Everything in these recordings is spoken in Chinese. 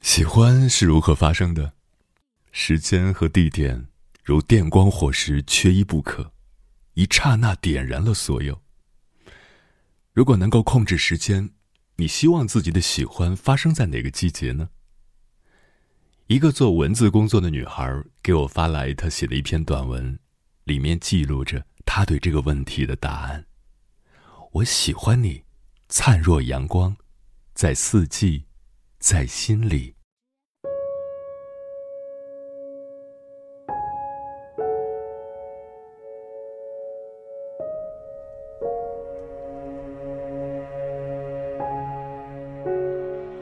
喜欢是如何发生的？时间和地点如电光火石，缺一不可，一刹那点燃了所有。如果能够控制时间，你希望自己的喜欢发生在哪个季节呢？一个做文字工作的女孩给我发来她写的一篇短文，里面记录着她对这个问题的答案。我喜欢你，灿若阳光，在四季，在心里。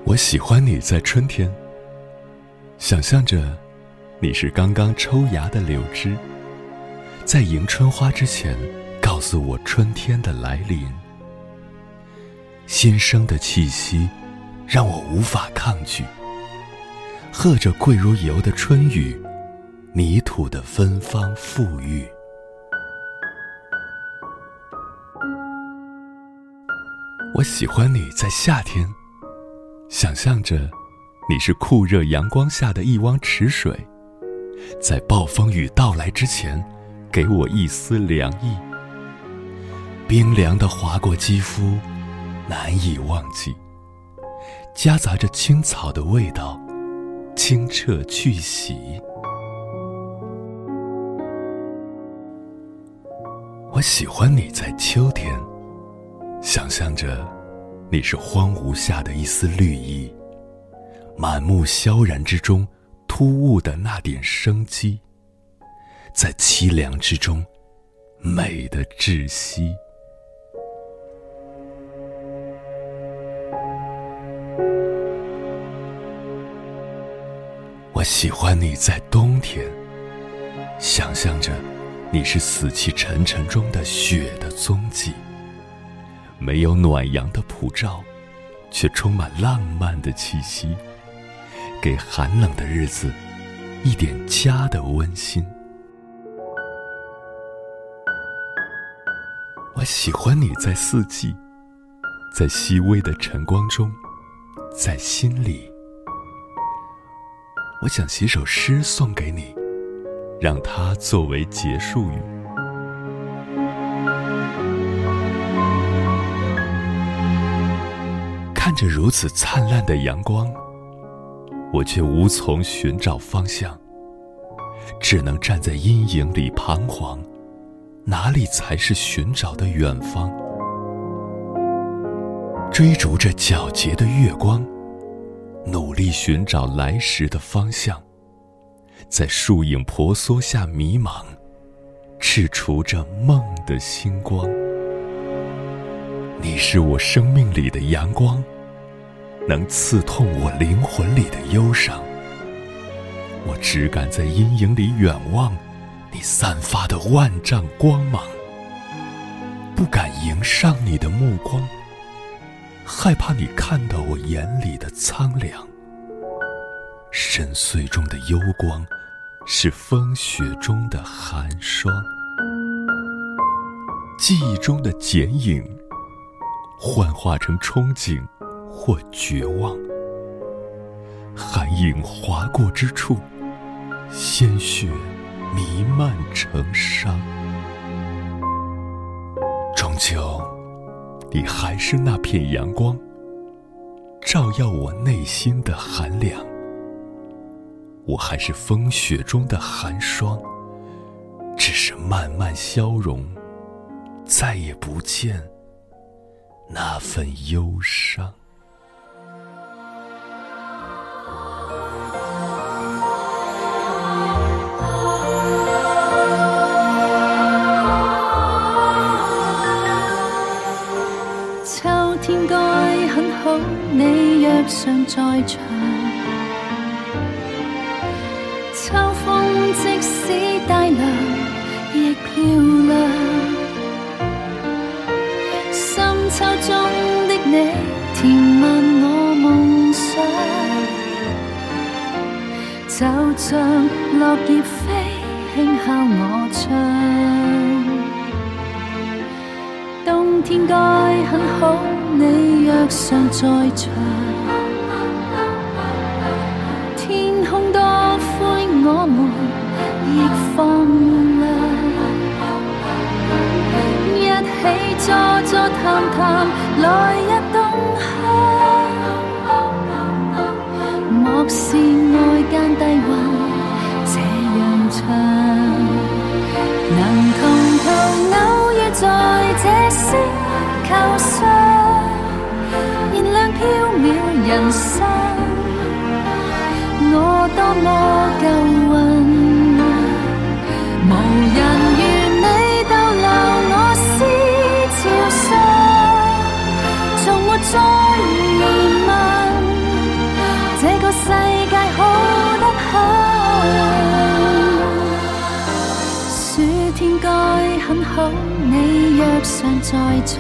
我喜欢你在春天。想象着，你是刚刚抽芽的柳枝，在迎春花之前，告诉我春天的来临。新生的气息，让我无法抗拒。和着贵如油的春雨，泥土的芬芳馥郁。我喜欢你在夏天，想象着。你是酷热阳光下的一汪池水，在暴风雨到来之前，给我一丝凉意。冰凉的划过肌肤，难以忘记。夹杂着青草的味道，清澈去洗。我喜欢你在秋天，想象着你是荒芜下的一丝绿意。满目萧然之中，突兀的那点生机，在凄凉之中，美的窒息。喜欢你在冬天，想象着你是死气沉沉中的雪的踪迹，没有暖阳的普照，却充满浪漫的气息。给寒冷的日子一点家的温馨。我喜欢你在四季，在细微的晨光中，在心里。我想写首诗送给你，让它作为结束语。看着如此灿烂的阳光。我却无从寻找方向，只能站在阴影里彷徨。哪里才是寻找的远方？追逐着皎洁的月光，努力寻找来时的方向。在树影婆娑下迷茫，踟蹰着梦的星光。你是我生命里的阳光。能刺痛我灵魂里的忧伤，我只敢在阴影里远望你散发的万丈光芒，不敢迎上你的目光，害怕你看到我眼里的苍凉。深邃中的幽光，是风雪中的寒霜，记忆中的剪影，幻化成憧憬。或绝望，寒影划过之处，鲜血弥漫成伤。你还是那片阳光，照耀我内心的寒凉。我还是风雪中的寒霜，只是慢慢消融，再也不见那份忧伤。你若尚在场，秋风即使带凉，亦漂亮。深秋中的你，填满我梦想，就像落叶飞，轻敲我窗。冬天该很好，你若尚在场，天空多灰，我们亦放亮。一起坐坐谈谈，来日冬夏，莫是外间低温这样长，能同头偶遇在这星球上。燃亮飘渺人生。我多么够运，无人如你逗留我思潮上，从没再疑问，这个世界好得很。暑天该很好，你若尚在场，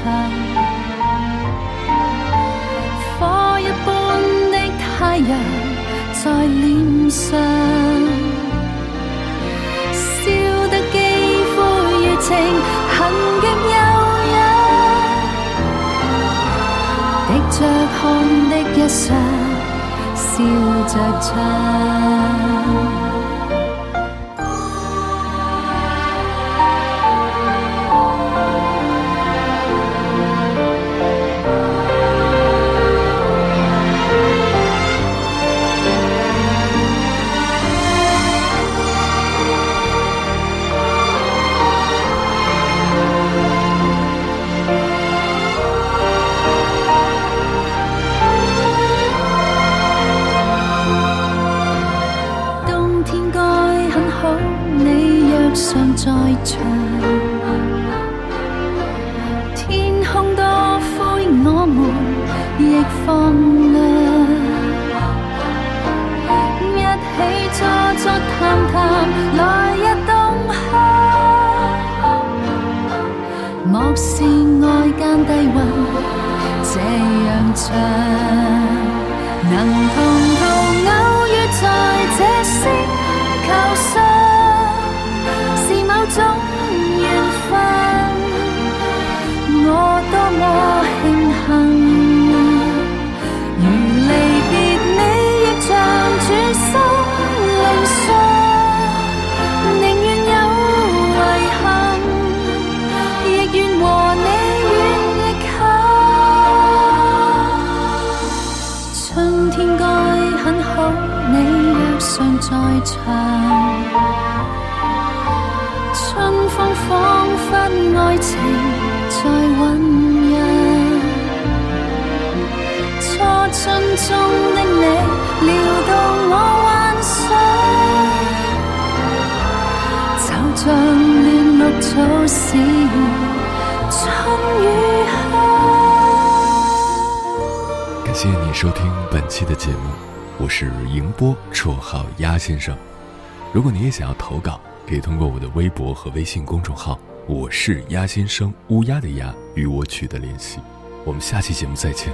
在脸上，笑得肌肤如情，痕极悠扬，滴着汗的一双，笑着唱。场，天空多灰，我们亦放亮。一起坐坐谈谈来日动向，莫视外间低温这样长，中的你撩动我幻想，就像乱绿草时春雨下。感谢你收听本期的节目，我是迎波，绰号鸭先生。如果你也想要投稿。可以通过我的微博和微信公众号“我是鸭先生”乌鸦的鸭与我取得联系。我们下期节目再见。